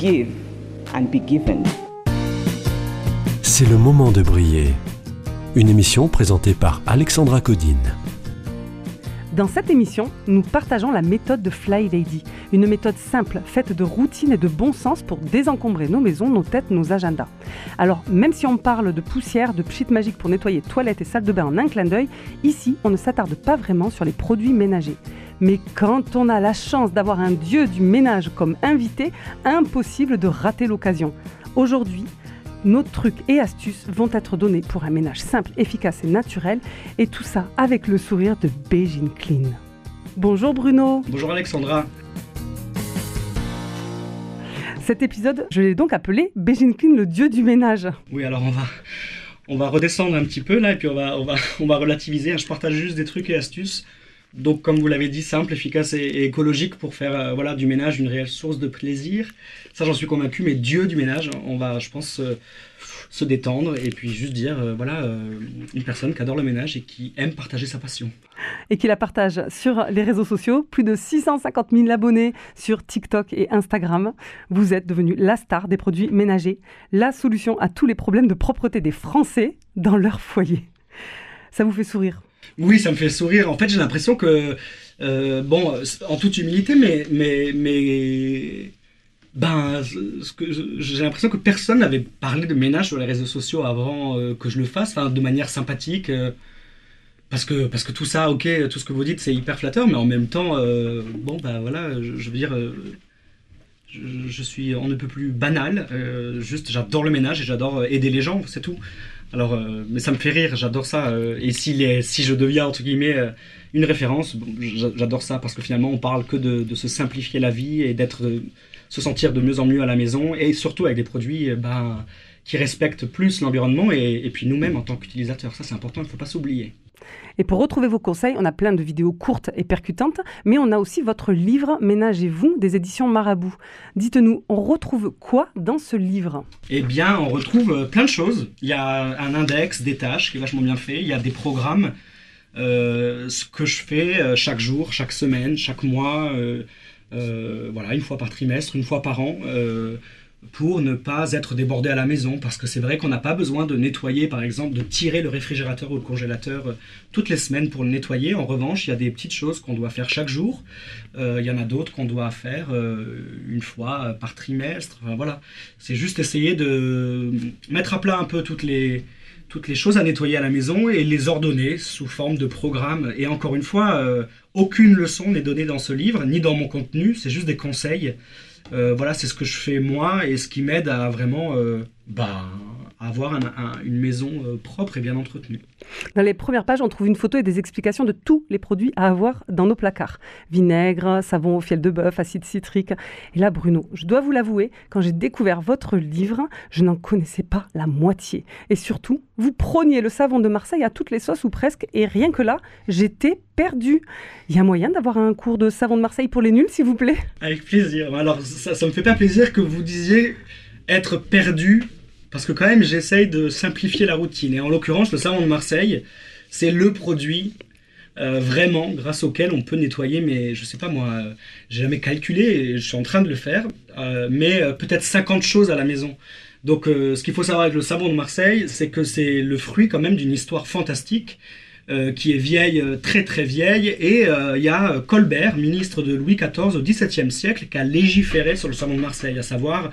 Give and be given. C'est le moment de briller. Une émission présentée par Alexandra Codine. Dans cette émission, nous partageons la méthode de Fly Lady, une méthode simple, faite de routine et de bon sens pour désencombrer nos maisons, nos têtes, nos agendas. Alors, même si on parle de poussière, de pchit magique pour nettoyer toilettes et salles de bain en un clin d'œil, ici, on ne s'attarde pas vraiment sur les produits ménagers. Mais quand on a la chance d'avoir un dieu du ménage comme invité, impossible de rater l'occasion. Aujourd'hui, nos trucs et astuces vont être donnés pour un ménage simple, efficace et naturel, et tout ça avec le sourire de Beijing Clean. Bonjour Bruno Bonjour Alexandra. Cet épisode, je l'ai donc appelé Beijing Clean, le dieu du ménage. Oui, alors on va, on va redescendre un petit peu là et puis on va, on va, on va relativiser. Je partage juste des trucs et astuces. Donc, comme vous l'avez dit, simple, efficace et, écologique pour faire euh, voilà, du ménage une réelle source de plaisir. Ça, j'en suis convaincu, mais Dieu du ménage, on va, je pense, euh, se détendre et puis juste dire, euh, voilà, une personne qui adore le ménage et qui aime partager sa passion. Et qui la partage sur les réseaux sociaux. Plus de 650 000 abonnés sur TikTok et Instagram. Vous êtes devenu la star des produits ménagers, la solution à tous les problèmes de propreté des Français dans leur foyer. Ça vous fait sourire? Oui, ça me fait sourire. En fait, j'ai l'impression que, euh, bon, en toute humilité, mais, mais, mais, ben, j'ai l'impression que personne n'avait parlé de ménage sur les réseaux sociaux avant euh, que je le fasse, de manière sympathique. euh, parce que, parce que tout ça, ok, tout ce que vous dites, c'est hyper flatteur, mais en même temps, bon, ben voilà, je, veux dire, je, suis, on ne peut plus banal, euh, juste j'adore le ménage et j'adore euh, aider les gens, c'est tout. Alors, euh, mais ça me fait rire, j'adore ça. et si, je deviens, entre guillemets, une référence, j'adore ça parce que finalement, on parle que de, se simplifier la vie et d'être, se sentir de mieux en mieux à la maison et surtout avec des produits ben, qui respectent plus l'environnement et, et puis nous-mêmes en tant qu'utilisateurs. Ça, c'est important, il ne faut pas s'oublier. Et pour retrouver vos conseils, on a plein de vidéos courtes et percutantes, mais on a aussi votre livre Ménagez-vous des éditions Marabout. Dites-nous, on retrouve quoi dans ce livre? Eh bien, on retrouve euh, plein de choses. Il y a un index des tâches qui est vachement bien fait. Il y a des programmes, euh, ce que je fais euh, chaque jour, chaque semaine, chaque mois, voilà, une fois par trimestre, une fois par an, pour ne pas être débordé à la maison. Parce que c'est vrai qu'on n'a pas besoin de nettoyer, par exemple, de tirer le réfrigérateur ou le congélateur euh, toutes les semaines pour le nettoyer. En revanche, il y a des petites choses qu'on doit faire chaque jour. Euh, il y en a d'autres qu'on doit faire euh, une fois par trimestre. Enfin, voilà. C'est juste essayer de mettre à plat un peu toutes les, toutes les choses à nettoyer à la maison et les ordonner sous forme de programme. Et encore une fois, euh, aucune leçon n'est donnée dans ce livre, ni dans mon contenu, c'est juste des conseils. Euh, voilà, c'est ce que je fais moi et ce qui m'aide à vraiment euh, bah, avoir un- un- une maison euh, propre et bien entretenue. Dans les premières pages, on trouve une photo et des explications de tous les produits à avoir dans nos placards. Vinaigre, savon au fiel de bœuf, acide citrique. Et là, Bruno, je dois vous l'avouer, quand j'ai découvert votre livre, je n'en connaissais pas la moitié. Et surtout, vous prôniez le savon de Marseille à toutes les sauces ou presque, et rien que là, j'étais perdue. Il y a moyen d'avoir un cours de savon de Marseille pour les nuls, s'il vous plaît? Avec plaisir. Alors, ça, ça me fait pas plaisir que vous disiez être perdu, parce que quand même, j'essaye de simplifier la routine. Et en l'occurrence, le savon de Marseille, c'est le produit euh, vraiment grâce auquel on peut nettoyer, mais je sais pas moi, euh, j'ai jamais calculé, et je suis en train de le faire, euh, mais peut-être 50 choses à la maison. Donc, ce qu'il faut savoir avec le savon de Marseille, c'est que c'est le fruit quand même d'une histoire fantastique qui est vieille, très très vieille, et il y a Colbert, ministre de Louis XIV au XVIIe siècle, qui a légiféré sur le savon de Marseille, à savoir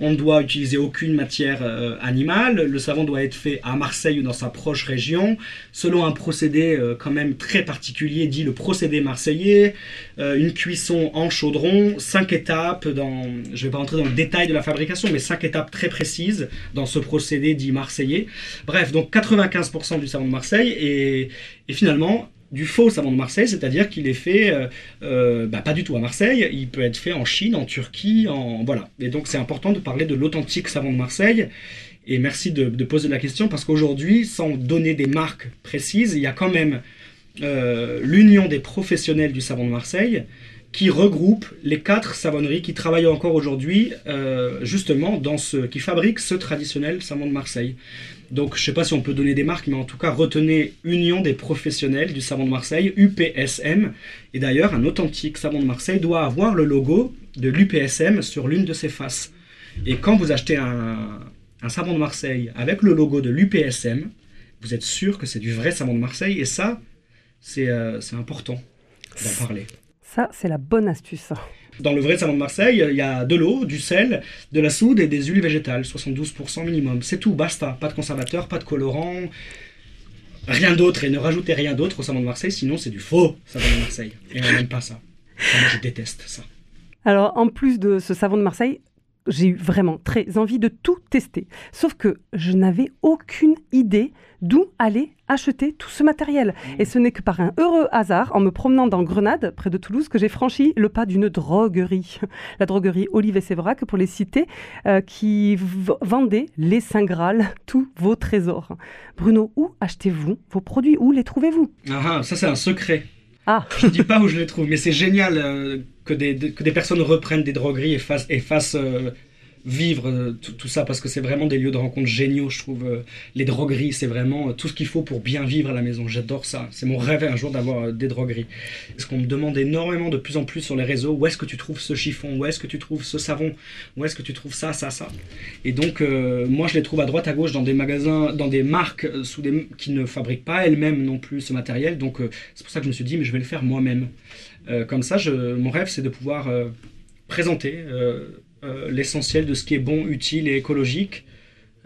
on ne doit utiliser aucune matière euh, animale, le savon doit être fait à Marseille ou dans sa proche région, selon un procédé euh, quand même très particulier, dit le procédé marseillais, euh, une cuisson en chaudron, cinq étapes, dans, je ne vais pas rentrer dans le détail de la fabrication, mais cinq étapes très précises dans ce procédé dit marseillais. Bref, donc 95% du savon de Marseille, et, et finalement, du faux savon de Marseille, c'est-à-dire qu'il est fait euh, euh, bah, pas du tout à Marseille, il peut être fait en Chine, en Turquie, en voilà. Et donc c'est important de parler de l'authentique savon de Marseille. Et merci de, poser la question parce qu'aujourd'hui, sans donner des marques précises, il y a quand même euh, l'union des professionnels du savon de Marseille qui regroupe les quatre savonneries qui travaillent encore aujourd'hui euh, justement dans ce qui fabriquent ce traditionnel savon de Marseille. Donc je sais pas si on peut donner des marques, mais en tout cas retenez Union des professionnels du savon de Marseille, UPSM. Et d'ailleurs, un authentique savon de Marseille doit avoir le logo de l'UPSM sur l'une de ses faces. Et quand vous achetez un, un savon de Marseille avec le logo de l'UPSM, vous êtes sûr que c'est du vrai savon de Marseille. Et ça, c'est euh, c'est important d'en parler. Ça, c'est la bonne astuce. Dans le vrai savon de Marseille, il y a de l'eau, du sel, de la soude et des huiles végétales, 72% minimum. C'est tout, basta. Pas de conservateur, pas de colorant, rien d'autre. Et ne rajoutez rien d'autre au savon de Marseille, sinon c'est du faux savon de Marseille. Et on n'aime pas ça. Moi, je déteste ça. Alors, en plus de ce savon de Marseille, j'ai eu vraiment très envie de tout tester. Sauf que je n'avais aucune idée d'où aller acheter tout ce matériel. Et ce n'est que par un heureux hasard, en me promenant dans Grenade, près de Toulouse, que j'ai franchi le pas d'une droguerie. La droguerie Olive et Séverac, pour les citer, euh, qui vendait les Saint Graal, tous vos trésors. Bruno, où achetez-vous vos produits? Où les trouvez-vous? Ah, ah, ça c'est un secret. Ah, Je dis pas où je les trouve, mais c'est génial euh, que, des, de- que des personnes reprennent des drogueries et fassent, et fassent euh, vivre euh, tout, ça, parce que c'est vraiment des lieux de rencontre géniaux, je trouve. euh, les drogueries, c'est vraiment euh, tout ce qu'il faut pour bien vivre à la maison. J'adore ça. C'est mon rêve un jour d'avoir des drogueries. Parce qu'on me demande énormément de plus en plus sur les réseaux, où est-ce que tu trouves ce chiffon, où est-ce que tu trouves ce savon, où est-ce que tu trouves ça, ça, ça? Et donc, moi, je les trouve à droite, à gauche, dans des magasins, dans des marques sous des, qui ne fabriquent pas elles-mêmes non plus ce matériel. Donc, c'est pour ça que je me suis dit, mais je vais le faire moi-même. Comme ça, je, mon rêve, c'est de pouvoir présenter euh, l'essentiel de ce qui est bon, utile et écologique.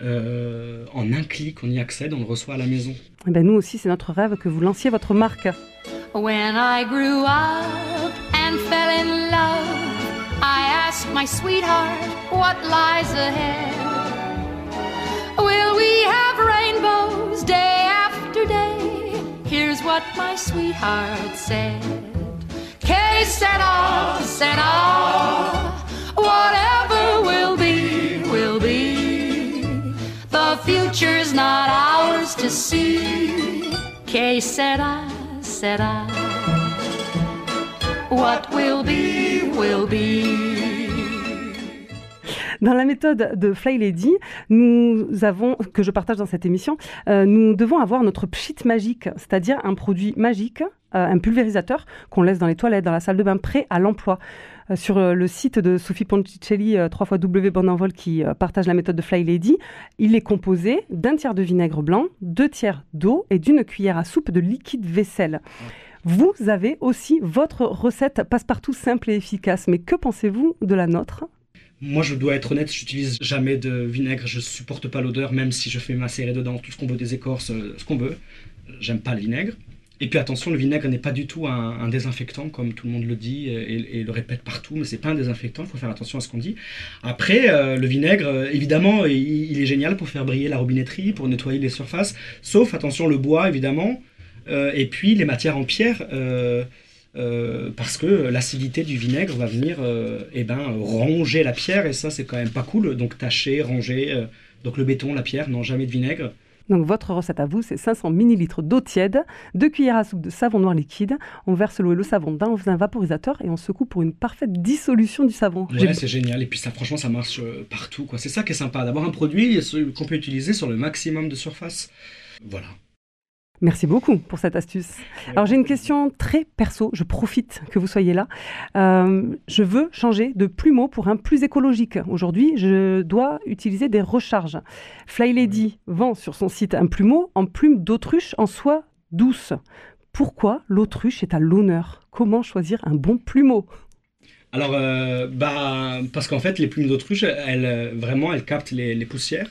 Euh, en un clic, on y accède, on le reçoit à la maison. eh ben nous aussi, c'est notre rêve que vous lanciez votre marque. When I grew up and fell in love, I asked my sweetheart what lies ahead? Will we have rainbows day after day? Here's what my sweetheart said. Que sera, sera, whatever will be, will be. The future's not ours to see. What will be, will be. Dans la méthode de Fly Lady, nous avons, que je partage dans cette émission, euh, nous devons avoir notre pchit magique, c'est-à-dire un produit magique, euh, un pulvérisateur qu'on laisse dans les toilettes, dans la salle de bain, prêt à l'emploi. Euh, sur euh, le site de Sophie Ponticelli, euh, 3 fois W Bonenvol, qui euh, partage la méthode de Fly Lady, il est composé d'un tiers de vinaigre blanc, deux tiers d'eau et d'une cuillère à soupe de liquide vaisselle. Vous avez aussi votre recette passe-partout simple et efficace, mais que pensez-vous de la nôtre? Moi, je dois être honnête, j'utilise jamais de vinaigre, je supporte pas l'odeur, même si je fais macérer dedans tout ce qu'on veut, des écorces, euh, ce qu'on veut. J'aime pas le vinaigre. Et puis attention, le vinaigre n'est pas du tout un, désinfectant, comme tout le monde le dit et, le répète partout, mais c'est pas un désinfectant, il faut faire attention à ce qu'on dit. Après, euh, le vinaigre, euh, évidemment, il, il est génial pour faire briller la robinetterie, pour nettoyer les surfaces, sauf, attention, le bois, évidemment, euh, et puis les matières en pierre. parce que l'acidité du vinaigre va venir eh ben, ronger la pierre et ça c'est quand même pas cool donc tacher, ronger euh, donc le béton, la pierre, non jamais de vinaigre Donc votre recette à vous, c'est 500 ml d'eau tiède, 2 cuillères à soupe de savon noir liquide. On verse l'eau et le savon dans un vaporisateur et on secoue pour une parfaite dissolution du savon. Ouais, c'est génial. Et puis ça, franchement, ça marche euh, partout. quoi. C'est ça qui est sympa, d'avoir un produit ce- qu'on peut utiliser sur le maximum de surface. Voilà. Merci beaucoup pour cette astuce. Alors j'ai une question très perso, je profite que vous soyez là. Euh, je veux changer de plumeau pour un plus écologique. Aujourd'hui, je dois utiliser des recharges. Fly Lady vend sur son site un plumeau en plume d'autruche en soie douce. Pourquoi l'autruche est à l'honneur? Comment choisir un bon plumeau? Alors, euh, bah, parce qu'en fait, les plumes d'autruche, elles, euh, vraiment, elles captent les, les poussières.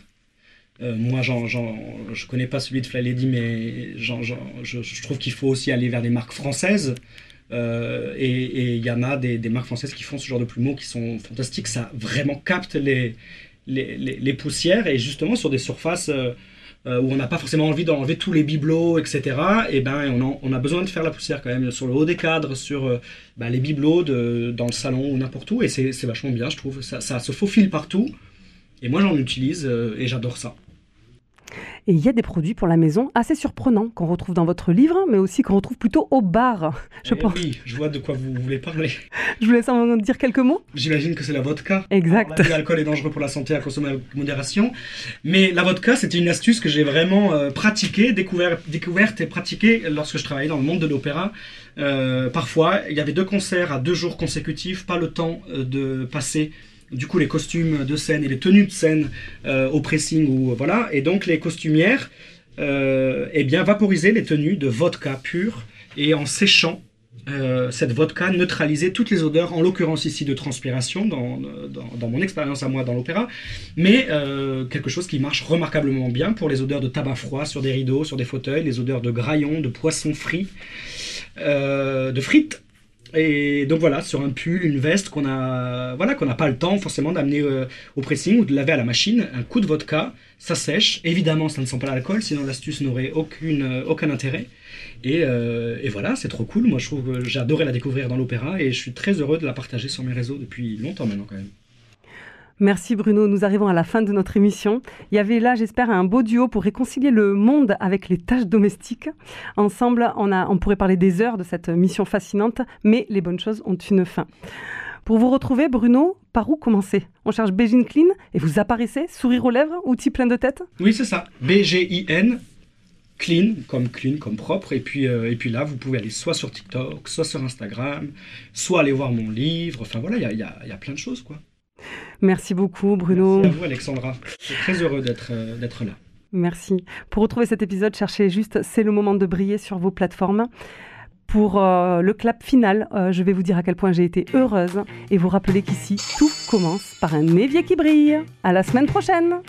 Euh, moi, j'en, j'en- je connais pas celui de Fly Lady, mais je, trouve qu'il faut aussi aller vers des marques françaises. Euh, et il y en a des, marques françaises qui font ce genre de plumeaux qui sont fantastiques. Ça vraiment capte les, poussières et justement sur des surfaces euh, où on n'a pas forcément envie d'enlever tous les bibelots, etc. Et ben on, en- a besoin de faire la poussière quand même sur le haut des cadres, sur bah, les bibelots dans le salon ou n'importe où. Et c'est vachement bien, je trouve. Ça, ça se faufile partout. Et moi j'en utilise et j'adore ça. Et il y a des produits pour la maison assez surprenants qu'on retrouve dans votre livre, mais aussi qu'on retrouve plutôt au bar. Je Eh pense. Oui, je vois de quoi vous voulez parler. Je vous laisse en dire quelques mots. J'imagine que c'est la vodka. Exact. L'alcool est dangereux pour la santé à consommer avec modération. Mais la vodka, c'était une astuce que j'ai vraiment euh, pratiquée, découvert, découverte et pratiquée lorsque je travaillais dans le monde de l'opéra. Euh, parfois, il y avait deux concerts à deux jours consécutifs, pas le temps euh, de passer du coup les costumes de scène et les tenues de scène euh, au pressing ou voilà et donc les costumières euh, eh bien vaporisaient les tenues de vodka pure et en séchant euh, cette vodka neutralisait toutes les odeurs, en l'occurrence ici de transpiration, dans, dans, mon expérience à moi dans l'opéra, mais euh, quelque chose qui marche remarquablement bien pour les odeurs de tabac froid sur des rideaux, sur des fauteuils, les odeurs de graillons, de poissons frits, euh, de frites. Et donc voilà, sur un pull, une veste qu'on a, voilà, qu'on n'a pas le temps forcément d'amener euh, au pressing ou de laver à la machine, un coup de vodka, ça sèche. Évidemment, ça ne sent pas l'alcool, sinon l'astuce n'aurait aucune, euh, aucun intérêt. Et, euh, et voilà, c'est trop cool. Moi, je trouve j'ai adoré la découvrir dans l'opéra et je suis très heureux de la partager sur mes réseaux depuis longtemps maintenant quand même. Merci Bruno, nous arrivons à la fin de notre émission. Il y avait là, j'espère, un beau duo pour réconcilier le monde avec les tâches domestiques. Ensemble, on, a, on pourrait parler des heures de cette mission fascinante, mais les bonnes choses ont une fin. Pour vous retrouver, Bruno, par où commencer? On cherche Beijing Clean et vous apparaissez, sourire aux lèvres, outil plein de tête? Oui, c'est ça. B-G-I-N, clean, comme clean, comme propre. Et puis, euh, et puis là, vous pouvez aller soit sur TikTok, soit sur Instagram, soit aller voir mon livre. Enfin voilà, il y a, y a- y a plein de choses quoi. Merci beaucoup Bruno. Merci à vous Alexandra. Je suis très heureux d'être euh, d'être là. Merci. Pour retrouver cet épisode, cherchez juste C'est le moment de briller sur vos plateformes. Pour euh, le clap final, euh, je vais vous dire à quel point j'ai été heureuse et vous rappeler qu'ici, tout commence par un évier qui brille. À la semaine prochaine!